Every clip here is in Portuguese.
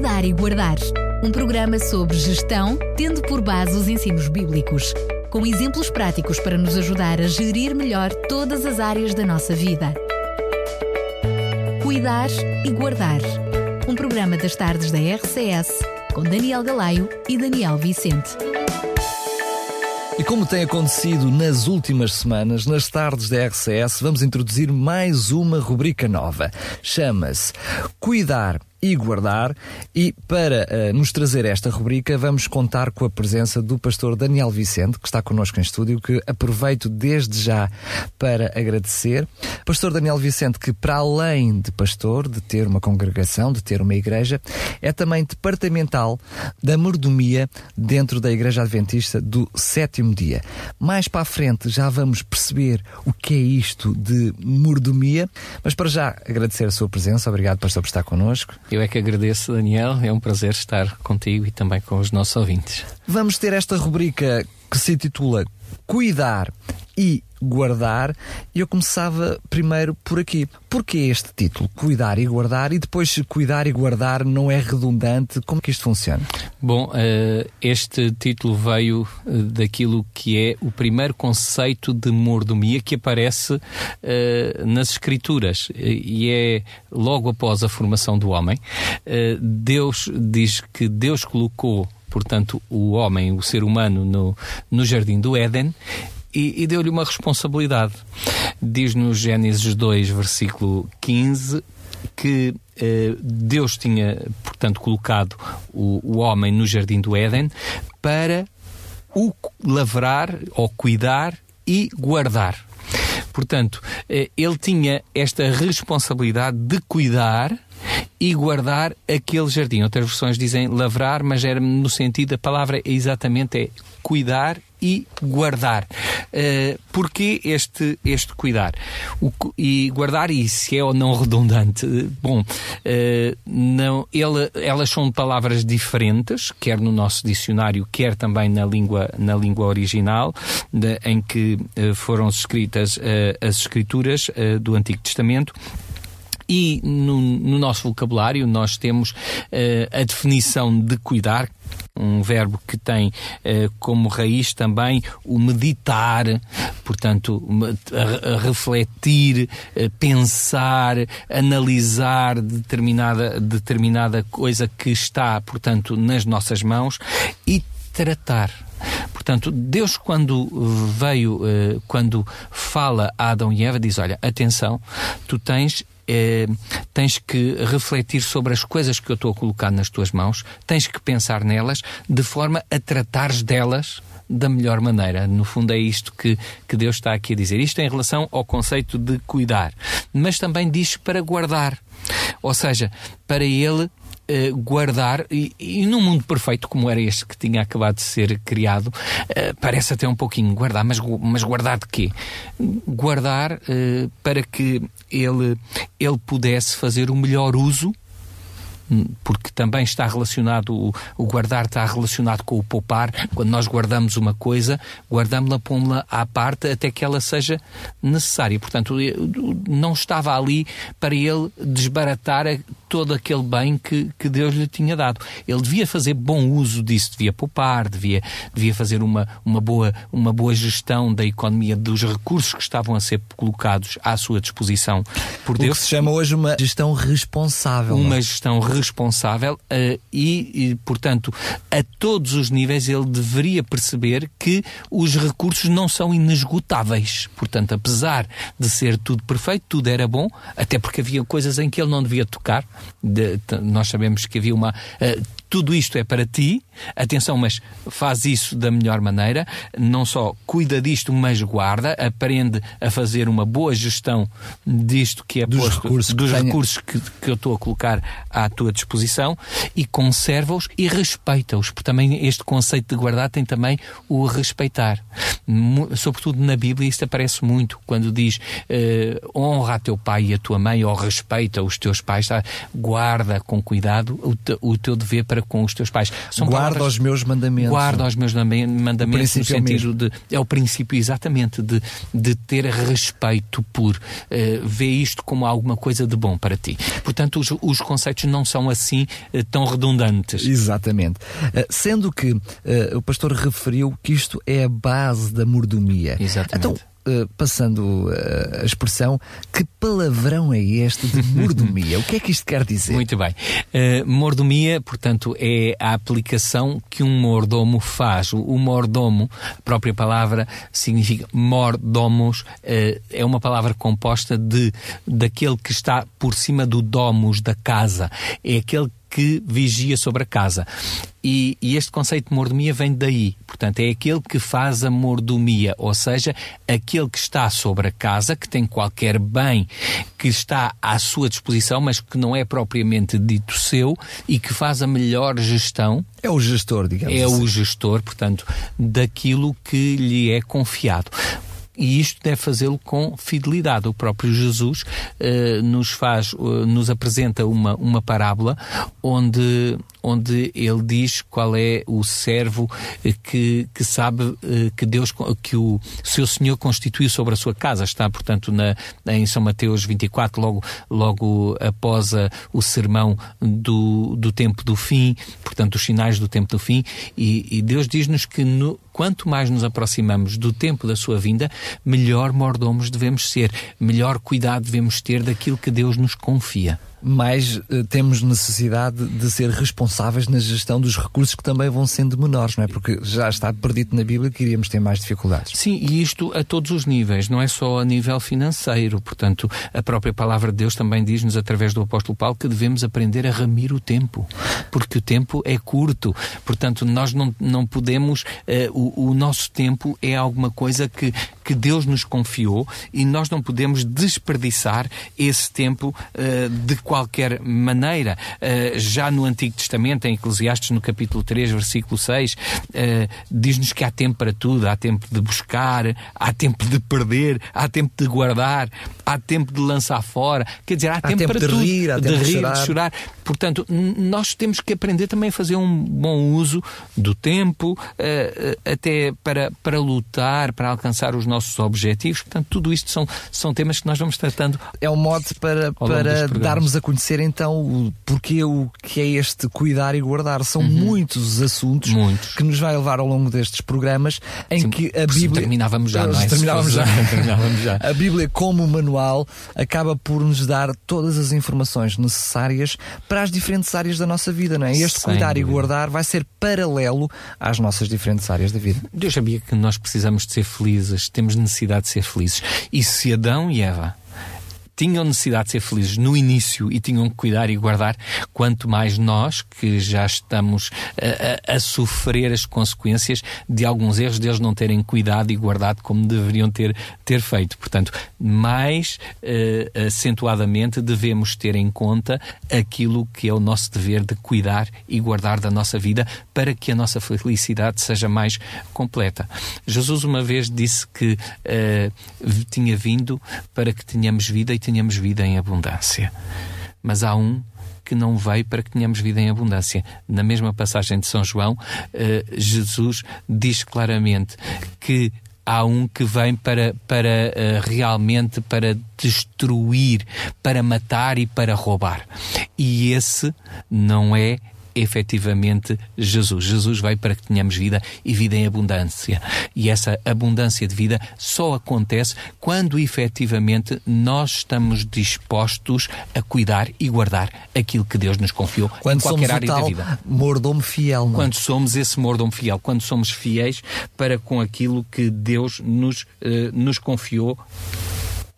Cuidar e Guardar. Um programa sobre gestão, tendo por base os ensinos bíblicos, com exemplos práticos para nos ajudar a gerir melhor todas as áreas da nossa vida. Cuidar e Guardar. Um programa das tardes da RCS, com Daniel Galaio e Daniel Vicente. E como tem acontecido nas últimas semanas, nas tardes da RCS, vamos introduzir mais uma rubrica nova. Chama-se Cuidar e guardar. E para uh, nos trazer esta rubrica, vamos contar com a presença do pastor Daniel Vicente, que está connosco em estúdio, que aproveito desde já para agradecer. Pastor Daniel Vicente, que para além de pastor, de ter uma congregação, de ter uma igreja, é também departamental da mordomia dentro da Igreja Adventista do sétimo dia. Mais para a frente já vamos perceber o que é isto de mordomia, mas para já agradecer a sua presença. Obrigado, pastor, por estar connosco. Eu é que agradeço, Daniel. É um prazer estar contigo e também com os nossos ouvintes. Vamos ter esta rubrica que se intitula Cuidar e guardar, eu começava primeiro por aqui. Porquê este título? Cuidar e guardar, e depois cuidar e guardar não é redundante, como é que isto funciona? Bom, eh, este título veio eh, daquilo que é o primeiro conceito de mordomia que aparece eh, nas Escrituras, e é logo após a formação do homem. Deus diz que Deus colocou portanto, o homem, o ser humano, no, no jardim do Éden e, e deu-lhe uma responsabilidade. Diz no Gênesis 2, versículo 15, que eh, Deus tinha, portanto, colocado o, o homem no jardim do Éden para o lavrar ou cuidar e guardar. Portanto, eh, ele tinha esta responsabilidade de cuidar e guardar aquele jardim. Outras versões dizem lavrar, mas era no sentido, a palavra é exatamente é cuidar e guardar. Uh, porquê este, este cuidar? O, e guardar, e se é ou não redundante? Bom, uh, não, ele, elas são palavras diferentes, quer no nosso dicionário, quer também na língua, na língua original, de, em que foram escritas as escrituras do Antigo Testamento. E no, no, nosso vocabulário nós temos uh, a definição de cuidar, um verbo que tem uh, como raiz também o meditar, portanto, a, a refletir, a pensar, analisar determinada, determinada coisa que está, portanto, nas nossas mãos e tratar. Portanto, Deus, quando veio, eh, quando fala a Adão e Eva, diz: Olha, atenção, tu tens eh, tens que refletir sobre as coisas que eu estou a colocar nas tuas mãos, tens que pensar nelas de forma a tratares delas da melhor maneira. No fundo, é isto que, que Deus está aqui a dizer. Isto em relação ao conceito de cuidar, mas também diz para guardar. Ou seja, para ele uh, guardar, e, e num mundo perfeito como era este que tinha acabado de ser criado, uh, parece até um pouquinho guardar, mas, mas guardar de quê? Guardar uh, para que ele, ele pudesse fazer o melhor uso porque também está relacionado, o, o guardar está relacionado com o poupar. Quando nós guardamos uma coisa, guardamos-la, pomos-la à parte até que ela seja necessária. Portanto, não estava ali para ele desbaratar todo aquele bem que, que Deus lhe tinha dado. Ele devia fazer bom uso disso, devia poupar, devia, devia fazer uma, uma, boa, uma boa gestão da economia, dos recursos que estavam a ser colocados à sua disposição por Deus. O que se chama hoje uma gestão responsável. Uma não? gestão responsável responsável uh, e, e, portanto, a todos os níveis ele deveria perceber que os recursos não são inesgotáveis. Portanto, apesar de ser tudo perfeito, tudo era bom, até porque havia coisas em que ele não devia tocar. De, nós sabemos que havia uma. Uh, tudo isto é para ti, atenção, mas faz isso da melhor maneira, não só cuida disto, mas guarda, aprende a fazer uma boa gestão disto que é dos posto, recursos dos que recursos que, que, eu estou a colocar à tua disposição. E conserva-os e respeita-os, porque também este conceito de guardar tem também o respeitar. Sobretudo na Bíblia isto aparece muito, quando diz uh, honra a teu pai e a tua mãe, ou respeita os teus pais, tá? guarda com cuidado o, te, o teu dever para para com os teus pais. São guarda palavras, os meus mandamentos. Guarda os meus mandamentos no é sentido de. É o princípio exatamente de, de ter respeito por uh, ver isto como alguma coisa de bom para ti. Portanto, os, os conceitos não são assim uh, tão redundantes. Exatamente. Uh, sendo que o pastor referiu que isto é a base da mordomia. Exatamente. Então, Uh, passando uh, a expressão, que palavrão é este de mordomia? o que é que isto quer dizer? Muito bem. Uh, mordomia, portanto, é a aplicação que um mordomo faz. O, o mordomo, a própria palavra significa mordomos, é uma palavra composta de daquele que está por cima do domus, da casa. É aquele que vigia sobre a casa. E, e, este conceito de mordomia vem daí. Portanto, é aquele que faz a mordomia, ou seja, aquele que está sobre a casa, que tem qualquer bem que está à sua disposição, mas que não é propriamente dito seu e que faz a melhor gestão. É o gestor, digamos. É assim. o gestor, portanto, daquilo que lhe é confiado e isto deve fazê-lo com fidelidade. O próprio Jesus uh, nos faz, uh, nos apresenta uma, uma parábola onde onde ele diz qual é o servo eh, que, que sabe que Deus, que o seu Senhor constituiu sobre a sua casa. Está, portanto, na, em São Mateus 24, logo, logo após a, o sermão do, do tempo do fim, portanto, os sinais do tempo do fim, e, e Deus diz-nos que no, quanto mais nos aproximamos do tempo da sua vinda, melhor mordomos devemos ser, melhor cuidado devemos ter daquilo que Deus nos confia mais uh, temos necessidade de ser responsáveis na gestão dos recursos que também vão sendo menores, não é? Porque já está perdido na Bíblia que iríamos ter mais dificuldades. Sim, e isto a todos os níveis, não é só a nível financeiro. Portanto, a própria palavra de Deus também diz-nos, através do apóstolo Paulo, que devemos aprender a remir o tempo, porque o tempo é curto. Portanto, nós não, não podemos. Uh, o, o nosso tempo é alguma coisa que, que Deus nos confiou e nós não podemos desperdiçar esse tempo uh, de qualquer maneira. Uh, já no Antigo Testamento, em Eclesiastes, no capítulo 3, versículo 6, uh, eh, diz-nos que há tempo para tudo. Há tempo de buscar, há tempo de perder, há tempo de guardar, há tempo de lançar fora. Quer dizer, há, há tempo, tempo, para de tudo. Rir, de tempo rir, de chorar. de chorar. Portanto, nós temos que aprender também a fazer um bom uso do tempo, até para, para lutar, para alcançar os nossos objetivos. Portanto, tudo isto são, são temas que nós vamos tratando. É um modo para, para darmos a conhecer então porque o que é este cuidar e guardar. São uhum. muitos os assuntos muitos. que nos vai levar ao longo destes programas em Sim, que a Bíblia. Terminávamos já, não é? Terminávamos já. terminávamos já. A Bíblia, como manual, acaba por nos dar todas as informações necessárias para as diferentes áreas da nossa vida, não é? Este Sem cuidar dúvida. e guardar vai ser paralelo às nossas diferentes áreas da vida. Deus sabia que nós precisamos de ser felizes, temos necessidade de ser felizes. E se Adão e Eva tinham necessidade de ser felizes no início e tinham que cuidar e guardar, quanto mais nós, que já estamos a, a, a sofrer as consequências de alguns erros deles não terem cuidado e guardado como deveriam ter, ter feito. Portanto, mais uh, acentuadamente devemos ter em conta aquilo que é o nosso dever de cuidar e guardar da nossa vida para que a nossa felicidade seja mais completa. Jesus uma vez disse que uh, tinha vindo para que tenhamos vida e vida em abundância. Mas há um que não veio para que tenhamos vida em abundância. Na mesma passagem de São João, uh, Jesus diz claramente que há um que vem para, para uh, realmente para destruir, para matar e para roubar. E esse não é efetivamente Jesus. Jesus veio para que tenhamos vida e vida em abundância. E essa abundância de vida só acontece quando efetivamente nós estamos dispostos a cuidar e guardar aquilo que Deus nos confiou quando em qualquer área da vida. Mordomo fiel. Não? É? Quando somos esse mordomo fiel, quando somos fiéis para com aquilo que Deus nos, uh, nos confiou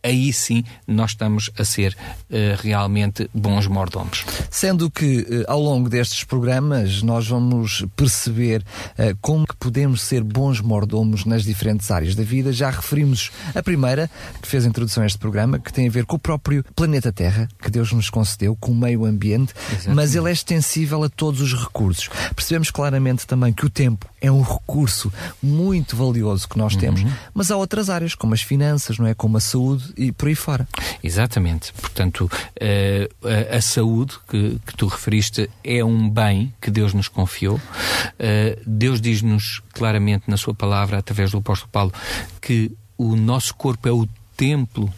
aí sim nós estamos a ser uh, realmente bons mordomos. Sendo que uh, ao longo destes programas nós vamos perceber uh, como que podemos ser bons mordomos nas diferentes áreas da vida. Já referimos a primeira, que fez a introdução a este programa, que tem a ver com o próprio planeta Terra, que Deus nos concedeu, com o meio ambiente, Exatamente. mas ele é extensível a todos os recursos. Percebemos claramente também que o tempo é um recurso muito valioso que nós temos, uhum. mas há outras áreas, como as finanças, não é? Como a saúde, e por aí fora. Exatamente. Portanto, uh, a, a, saúde que, que, tu referiste é um bem que Deus nos confiou. Uh, Deus diz-nos claramente na Sua palavra, através do apóstolo Paulo, que o nosso corpo é o templo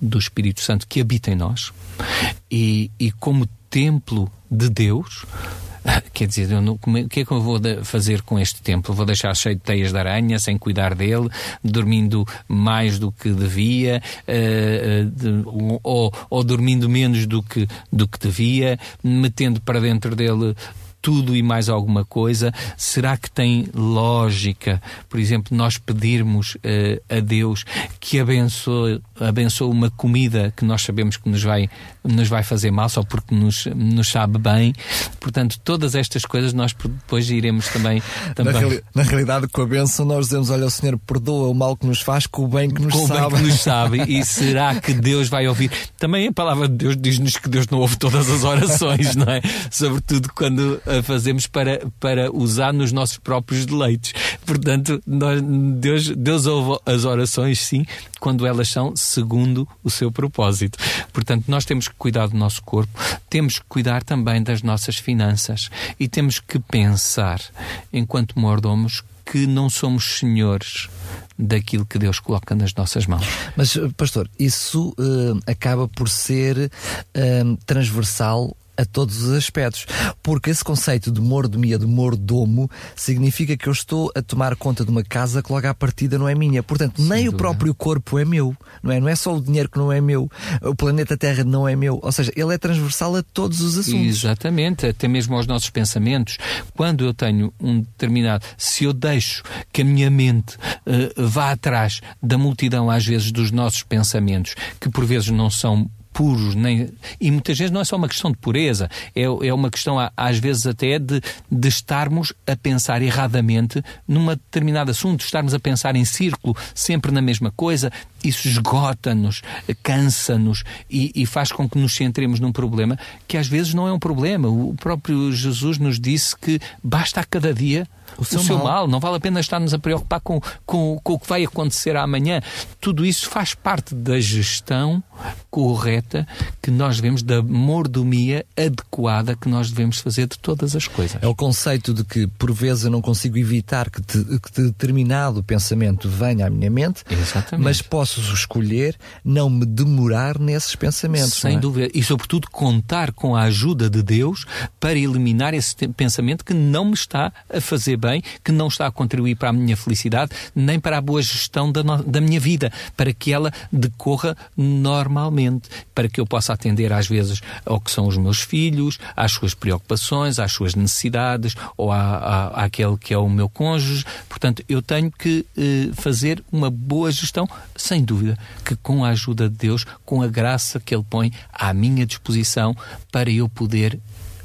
do Espírito Santo que habita em nós. E, e como templo de Deus, Quer dizer, não, o que é que eu vou fazer com este templo? Vou deixar cheio de teias de aranha, sem cuidar dele, dormindo mais do que devia, uh, de, ou, ou, dormindo menos do que, do que devia, metendo para dentro dele tudo e mais alguma coisa? Será que tem lógica, por exemplo, nós pedirmos uh, a Deus que abençoe, abençoe uma comida que nós sabemos que nos vai, nos vai fazer mal só porque nos, nos sabe bem? Portanto, todas estas coisas nós depois iremos também. também... Na, reali na realidade, com a benção, nós dizemos: Olha, o Senhor perdoa o mal que nos faz com o bem que nos com sabe. Com o bem que nos sabe. E será que Deus vai ouvir? Também a palavra de Deus diz-nos que Deus não ouve todas as orações, não é? Sobretudo quando fazemos para, para usar nos nossos próprios deleites. Portanto, nós, Deus, Deus ouve as orações, sim, quando elas são segundo o seu propósito. Portanto, nós temos que cuidar do nosso corpo, temos que cuidar também das nossas finanças e temos que pensar, enquanto mordomos, que não somos senhores daquilo que Deus coloca nas nossas mãos. Mas, pastor, isso uh, acaba por ser uh, transversal a todos os aspectos. Porque esse conceito de mordomia, de mordomo, significa que eu estou a tomar conta de uma casa que logo à partida não é minha. Portanto, Sem nem dúvida. o próprio corpo é meu, não é? Não é só o dinheiro que não é meu, o planeta Terra não é meu. Ou seja, ele é transversal a todos os assuntos. Exatamente, até mesmo aos nossos pensamentos. Quando eu tenho um determinado. Se eu deixo que a minha mente uh, vá atrás da multidão, às vezes, dos nossos pensamentos, que por vezes não são puros, nem, e muitas vezes não é só uma questão de pureza, é, é uma questão, às vezes, até de, de estarmos a pensar erradamente numa determinado assunto, estarmos a pensar em círculo, sempre na mesma coisa, isso esgota-nos, cansa-nos e, e, faz com que nos centremos num problema que às vezes não é um problema. O próprio Jesus nos disse que basta a cada dia o seu, o seu mal. mal. Não vale a pena estarmos a preocupar com, com, com o que vai acontecer amanhã. Tudo isso faz parte da gestão correta que nós devemos, da mordomia adequada que nós devemos fazer de todas as coisas. É o conceito de que, por vezes, eu não consigo evitar que, te, que determinado pensamento venha à minha mente, Exatamente. mas posso escolher não me demorar nesses pensamentos. Sem é? dúvida. E, sobretudo, contar com a ajuda de Deus para eliminar esse pensamento que não me está a fazer bem, que não está a contribuir para a minha felicidade, nem para a boa gestão da, no, da minha vida, para que ela decorra normalmente, para que eu possa atender às vezes ao que são os meus filhos, às suas preocupações, às suas necessidades, ou à, à, àquele que é o meu cônjuge. Portanto, eu tenho que eh, fazer uma boa gestão, sem dúvida, que com a ajuda de Deus, com a graça que Ele põe à minha disposição para eu poder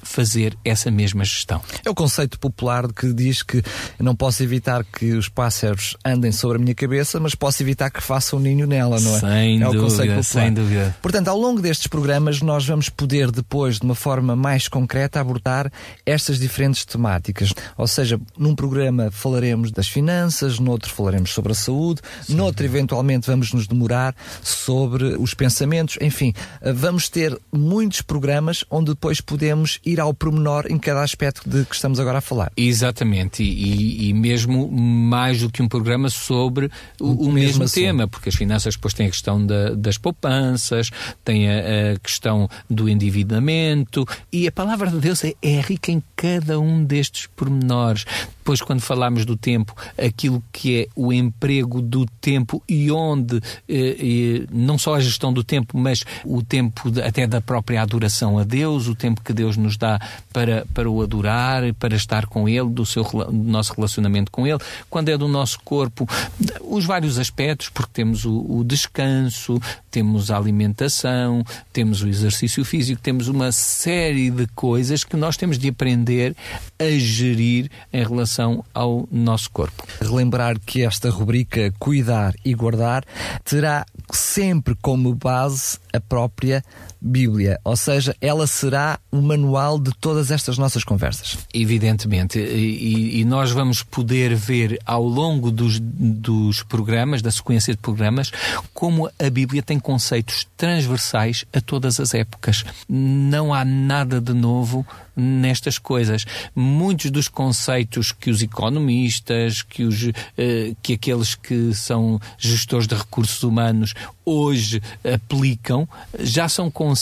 fazer essa mesma gestão. É o conceito popular que diz que não posso evitar que os pássaros andem sobre a minha cabeça, mas posso evitar que façam um ninho nela, não é? Sem é dúvida, o conceito popular. sem dúvida. Portanto, ao longo destes programas, nós vamos poder depois, de uma forma mais concreta, abordar estas diferentes temáticas. Ou seja, num programa falaremos das finanças, noutro falaremos sobre a saúde, Sim. noutro, eventualmente, vamos nos demorar sobre os pensamentos, enfim, vamos ter muitos programas onde depois podemos ir ir ao pormenor em cada aspecto de que estamos agora a falar. Exatamente, e, e mesmo mais do que um programa sobre o, o mesmo, mesmo tema, porque as finanças depois têm a questão da, das poupanças, tem a, a, questão do endividamento, e a palavra de Deus é, é rica em cada um destes pormenores. Depois, quando falamos do tempo, aquilo que é o emprego do tempo e onde eh, não só a gestão do tempo, mas o tempo de, até da própria adoração a Deus, o tempo que Deus nos dá para, para o adorar, para estar com Ele, do, seu, do nosso relacionamento com Ele. Quando é do nosso corpo, os vários aspectos, porque temos o, o descanso, temos a alimentação, temos o exercício físico, temos uma série de coisas que nós temos de aprender a gerir em relação ao nosso corpo. Relembrar que esta rubrica Cuidar e Guardar terá sempre como base a própria Bíblia, ou seja, ela será o manual de todas estas nossas conversas. Evidentemente, e, e nós vamos poder ver ao longo dos, dos programas, da sequência de programas, como a Bíblia tem conceitos transversais a todas as épocas. Não há nada de novo nestas coisas. Muitos dos conceitos que os economistas, que, os, eh, que aqueles que são gestores de recursos humanos hoje aplicam, já são conceitos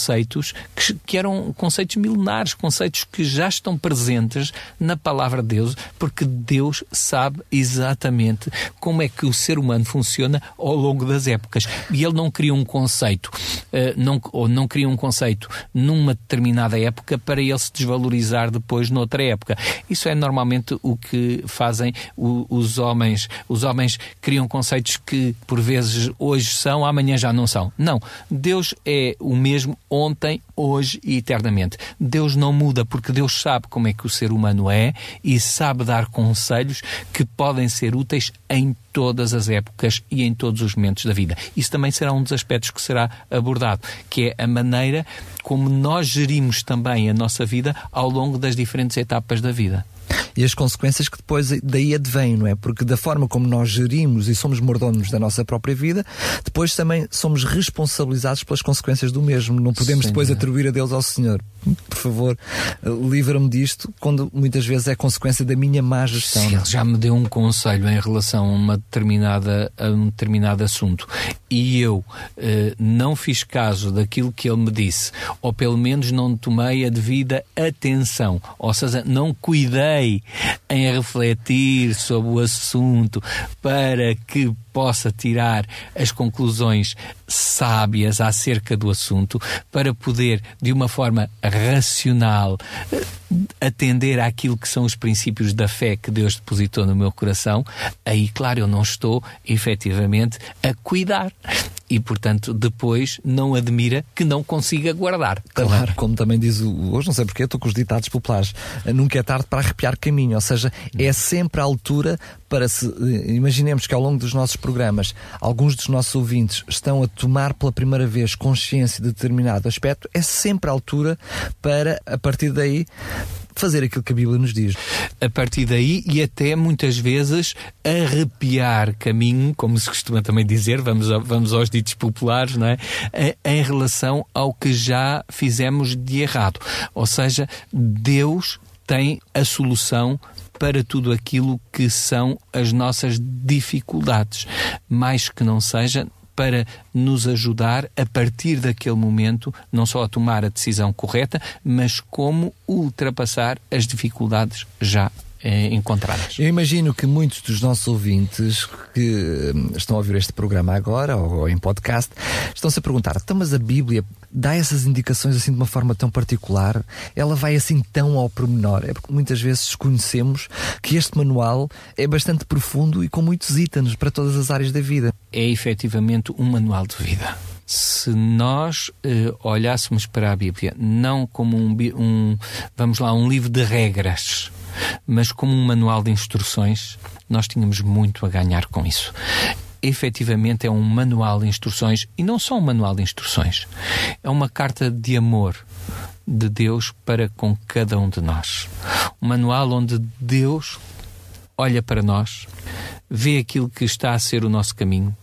que, que eram conceitos milenares, conceitos que já estão presentes na palavra de Deus, porque Deus sabe exatamente como é que o ser humano funciona ao longo das épocas. E ele não cria um conceito, uh, não, ou não cria um conceito numa determinada época para ele se desvalorizar depois noutra época. Isso é normalmente o que fazem o, os homens. Os homens criam conceitos que por vezes hoje são, amanhã já não são. Não. Deus é o mesmo ontem, hoje e eternamente. Deus não muda porque Deus sabe como é que o ser humano é e sabe dar conselhos que podem ser úteis em todas as épocas e em todos os momentos da vida. Isso também será um dos aspectos que será abordado, que é a maneira como nós gerimos também a nossa vida ao longo das diferentes etapas da vida e as consequências que depois daí advêm, não é? Porque da forma como nós gerimos e somos mordomos da nossa própria vida, depois também somos responsabilizados pelas consequências do mesmo. Não podemos Sim, depois é. atribuir a Deus ao Senhor. Por favor, livra-me disto, quando muitas vezes é consequência da minha má gestão. Sim, ele já me deu um conselho em relação a, uma determinada, a um determinado assunto. E eu eh, não fiz caso daquilo que ele me disse, ou pelo menos não tomei a devida atenção, ou seja, não cuidei em refletir sobre o assunto para que possa tirar as conclusões sábias acerca do assunto, para poder, de uma forma racional, eh, atender àquilo que são os princípios da fé que Deus depositou no meu coração, aí, claro, eu não estou efetivamente a cuidar. E, portanto, depois não admira que não consiga guardar. Claro, como também diz o. Hoje não sei porque, estou com os ditados populares. Nunca é tarde para arrepiar caminho. Ou seja, é sempre a altura para se. Imaginemos que ao longo dos nossos programas, alguns dos nossos ouvintes estão a tomar pela primeira vez consciência de determinado aspecto, é sempre a altura para, a partir daí, fazer aquilo que a Bíblia nos diz. A partir daí, e até muitas vezes arrepiar caminho, como se costuma também dizer, vamos, a, vamos aos ditos populares, não é? Em relação ao que já fizemos de errado. Ou seja, Deus tem a solução para tudo aquilo que são as nossas dificuldades. Mais que não seja, para nos ajudar a partir daquele momento, não só a tomar a decisão correta, mas como ultrapassar as dificuldades já encontradas. Eu imagino que muitos dos nossos ouvintes que hum, estão a ouvir este programa agora ou, ou em podcast estão-se a perguntar: então, mas a Bíblia dá essas indicações assim de uma forma tão particular? Ela vai assim tão ao pormenor? É porque muitas vezes desconhecemos que este manual é bastante profundo e com muitos itens para todas as áreas da vida. É efetivamente um manual de vida se nós eh, olhássemos para a Bíblia não como um, um, vamos lá um livro de regras mas como um manual de instruções, nós tínhamos muito a ganhar com isso. Efetivamente é um manual de instruções e não só um manual de instruções, é uma carta de amor de Deus para com cada um de nós. Um manual onde Deus olha para nós, vê aquilo que está a ser o nosso caminho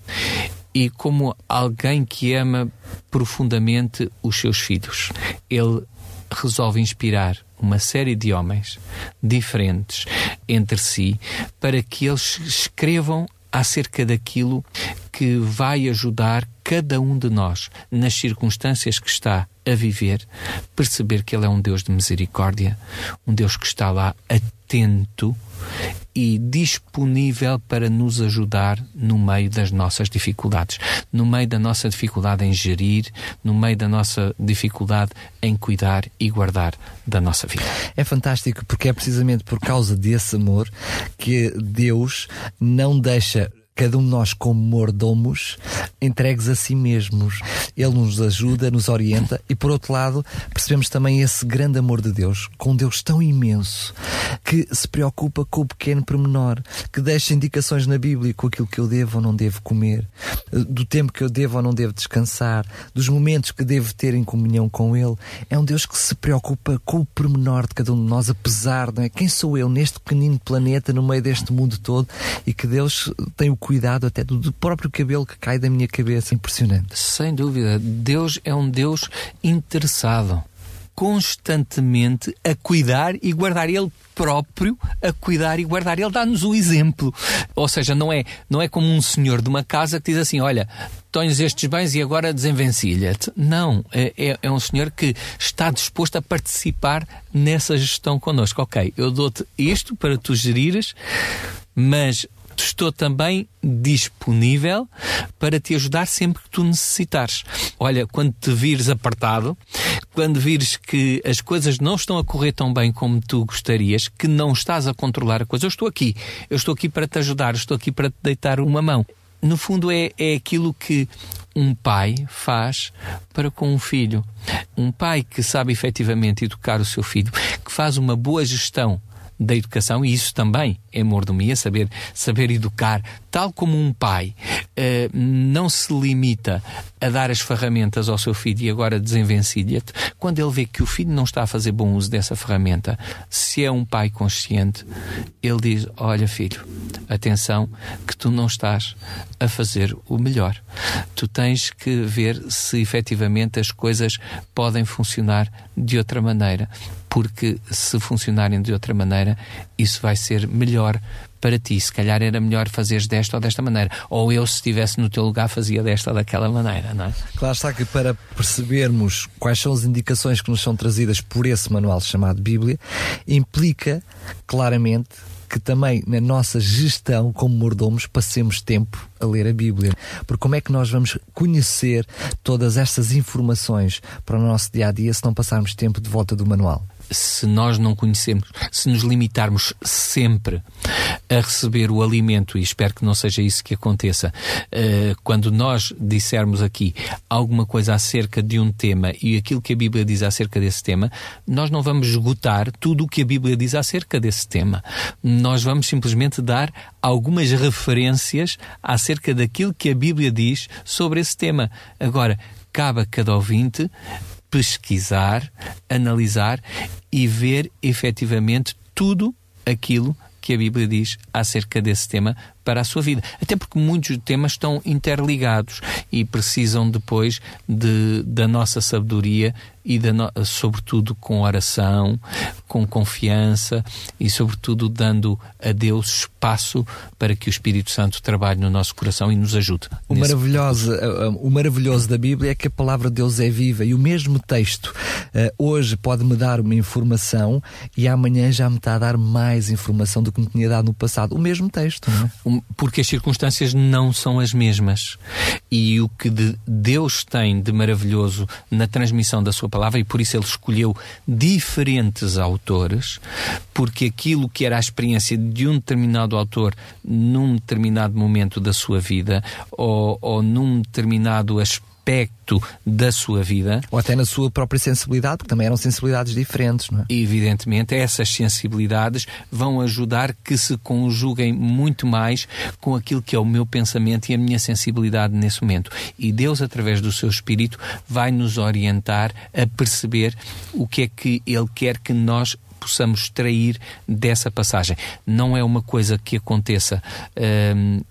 e, como alguém que ama profundamente os seus filhos, ele resolve inspirar uma série de homens diferentes entre si para que eles escrevam acerca daquilo que vai ajudar cada um de nós, nas circunstâncias que está a viver, perceber que Ele é um Deus de misericórdia, um Deus que está lá atento e disponível para nos ajudar no meio das nossas dificuldades, no meio da nossa dificuldade em gerir, no meio da nossa dificuldade em cuidar e guardar da nossa vida. É fantástico porque é precisamente por causa desse amor que Deus não deixa cada um de nós, como mordomos, entregues a si mesmos. Ele nos ajuda, nos orienta e, por outro lado, percebemos também esse grande amor de Deus, com um Deus tão imenso, que se preocupa com o pequeno pormenor, que deixa indicações na Bíblia com aquilo que eu devo ou não devo comer, do tempo que eu devo ou não devo descansar, dos momentos que devo ter em comunhão com Ele. É um Deus que se preocupa com o pormenor de cada um de nós, apesar, não é? Quem sou eu neste pequenino planeta, no meio deste mundo todo, e que Deus tem o cuidado até do próprio cabelo que cai da minha cabeça. Impressionante. Sem dúvida. Deus é um Deus interessado constantemente a cuidar e guardar ele próprio a cuidar e guardar. Ele dá-nos o exemplo. Ou seja, não é, não é como um senhor de uma casa que diz assim: Olha, tens estes bens e agora desenvencilha-te. Não. É, é, é, um senhor que está disposto a participar nessa gestão connosco. Ok, eu dou-te isto para tu gerires, mas estou também disponível para te ajudar sempre que tu necessitares. Olha, quando te vires apertado, quando vires que as coisas não estão a correr tão bem como tu gostarias, que não estás a controlar a coisa, eu estou aqui. Eu estou aqui para te ajudar, estou aqui para te deitar uma mão. No fundo, é, é aquilo que um pai faz para com um filho. Um pai que sabe efetivamente educar o seu filho, que faz uma boa gestão da educação, e isso também é mordomia, saber, saber educar, tal como um pai uh, não se limita a dar as ferramentas ao seu filho e agora desenvencilha-te, quando ele vê que o filho não está a fazer bom uso dessa ferramenta, se é um pai consciente, ele diz: Olha, filho, atenção, que tu não estás a fazer o melhor. Tu tens que ver se efetivamente as coisas podem funcionar de outra maneira porque se funcionarem de outra maneira, isso vai ser melhor para ti. Se calhar era melhor fazeres desta ou desta maneira. Ou eu, se estivesse no teu lugar, fazia desta ou daquela maneira, não é? Claro está que para percebermos quais são as indicações que nos são trazidas por esse manual chamado Bíblia, implica claramente que também na nossa gestão como mordomos passemos tempo a ler a Bíblia. Porque como é que nós vamos conhecer todas estas informações para o nosso dia a dia se não passarmos tempo de volta do manual? Se nós não conhecemos, se nos limitarmos sempre a receber o alimento, e espero que não seja isso que aconteça, uh, quando nós dissermos aqui alguma coisa acerca de um tema e aquilo que a Bíblia diz acerca desse tema, nós não vamos esgotar tudo o que a Bíblia diz acerca desse tema. Nós vamos simplesmente dar algumas referências acerca daquilo que a Bíblia diz sobre esse tema. Agora, cabe a cada ouvinte pesquisar, analisar e ver efetivamente tudo aquilo que a Bíblia diz acerca desse tema para a sua vida. Até porque muitos temas estão interligados e precisam depois de, da nossa sabedoria e no, sobretudo com oração, com confiança e sobretudo dando a Deus espaço para que o Espírito Santo trabalhe no nosso coração e nos ajude. O maravilhoso, eh, eh, o maravilhoso da Bíblia é que a palavra de Deus é viva e o mesmo texto uh, hoje pode me dar uma informação e amanhã já me está a dar mais informação do que me tinha dado no passado. O mesmo texto, não é? porque as circunstâncias não são as mesmas. E o que de Deus tem de maravilhoso na transmissão da sua palavra, e por isso ele escolheu diferentes autores, porque aquilo que era a experiência de um determinado autor num determinado momento da sua vida, ou, ou num determinado aspecto aspecto da sua vida. Ou até na sua própria sensibilidade, porque também eram sensibilidades diferentes, não é? Evidentemente, essas sensibilidades vão ajudar que se conjuguem muito mais com aquilo que é o meu pensamento e a minha sensibilidade nesse momento. E Deus, através do seu Espírito, vai nos orientar a perceber o que é que Ele quer que nós possamos extrair dessa passagem. Não é uma coisa que aconteça hum,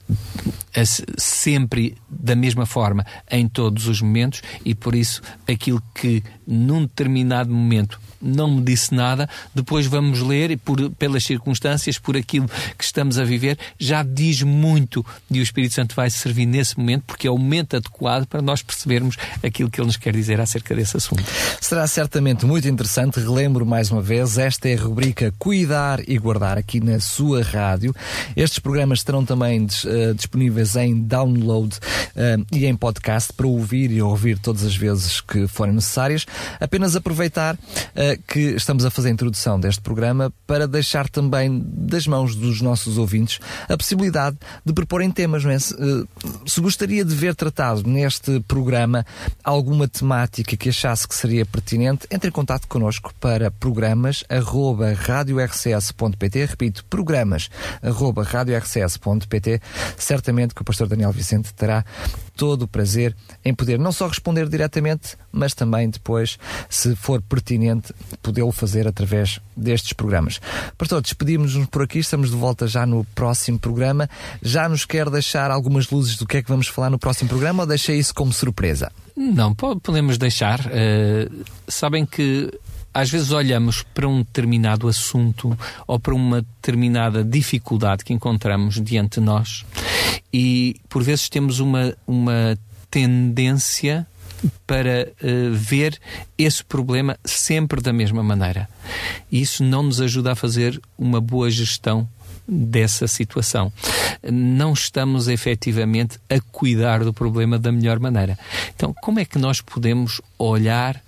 sempre da mesma forma em todos os momentos e por isso aquilo que num determinado momento não me disse nada, depois vamos ler e por, pelas circunstâncias, por aquilo que estamos a viver, já diz muito e o Espírito Santo vai servir nesse momento, porque é o momento adequado para nós percebermos aquilo que ele nos quer dizer acerca desse assunto. Será certamente muito interessante, relembro mais uma vez, esta é a rubrica Cuidar e Guardar aqui na sua rádio. Estes programas estarão também uh, disponíveis em download uh, e em podcast para ouvir e ouvir todas as vezes que forem necessárias. Apenas aproveitar uh, que estamos a fazer a introdução deste programa para deixar também das mãos dos nossos ouvintes a possibilidade de proporem temas, não é? Se, uh, se gostaria de ver tratado neste programa alguma temática que achasse que seria pertinente, entre em contato connosco para programas arroba radiorcs.pt, repito, programas arroba radiorcs.pt, certamente que o pastor Daniel Vicente terá todo o prazer em poder não só responder diretamente, mas também depois, se for pertinente, podê-lo fazer através destes programas. Pastor, despedimos-nos por aqui, estamos de volta já no próximo programa. Já nos quer deixar algumas luzes do que é que vamos falar no próximo programa ou deixa isso como surpresa? Não, podemos deixar. Uh, sabem que às vezes olhamos para um determinado assunto ou para uma determinada dificuldade que encontramos diante de nós e por vezes temos uma, uma tendência para uh, ver esse problema sempre da mesma maneira. E isso não nos ajuda a fazer uma boa gestão dessa situação. Não estamos efetivamente a cuidar do problema da melhor maneira. Então, como é que nós podemos olhar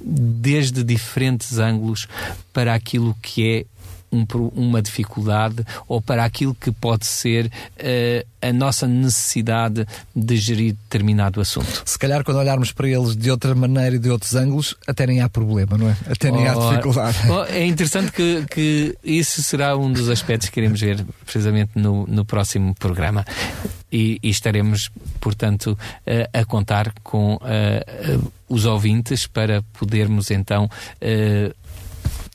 desde diferentes ângulos para aquilo que é um, uma dificuldade ou para aquilo que pode ser uh, a nossa necessidade de gerir determinado assunto. Se calhar, quando olharmos para eles de outra maneira e de outros ângulos, até nem há problema, não é? Até nem oh, há dificuldade. Oh, é interessante que, que isso será um dos aspectos que queremos ver precisamente no, no próximo programa. E, e, estaremos, portanto, a, a contar com os ouvintes para podermos então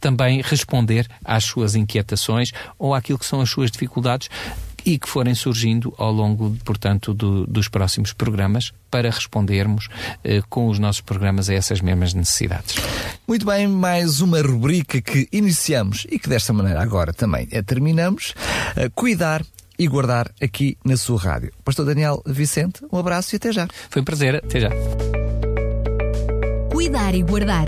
também responder às suas inquietações ou àquilo que são as suas dificuldades e que forem surgindo ao longo, portanto, do, dos próximos programas para respondermos eh, com os nossos programas a essas mesmas necessidades. Muito bem, mais uma rubrica que iniciamos e que desta maneira agora também a terminamos. Eh, cuidar e guardar aqui na sua rádio. Pastor Daniel Vicente, um abraço e até já. Foi um prazer, até já. Cuidar e guardar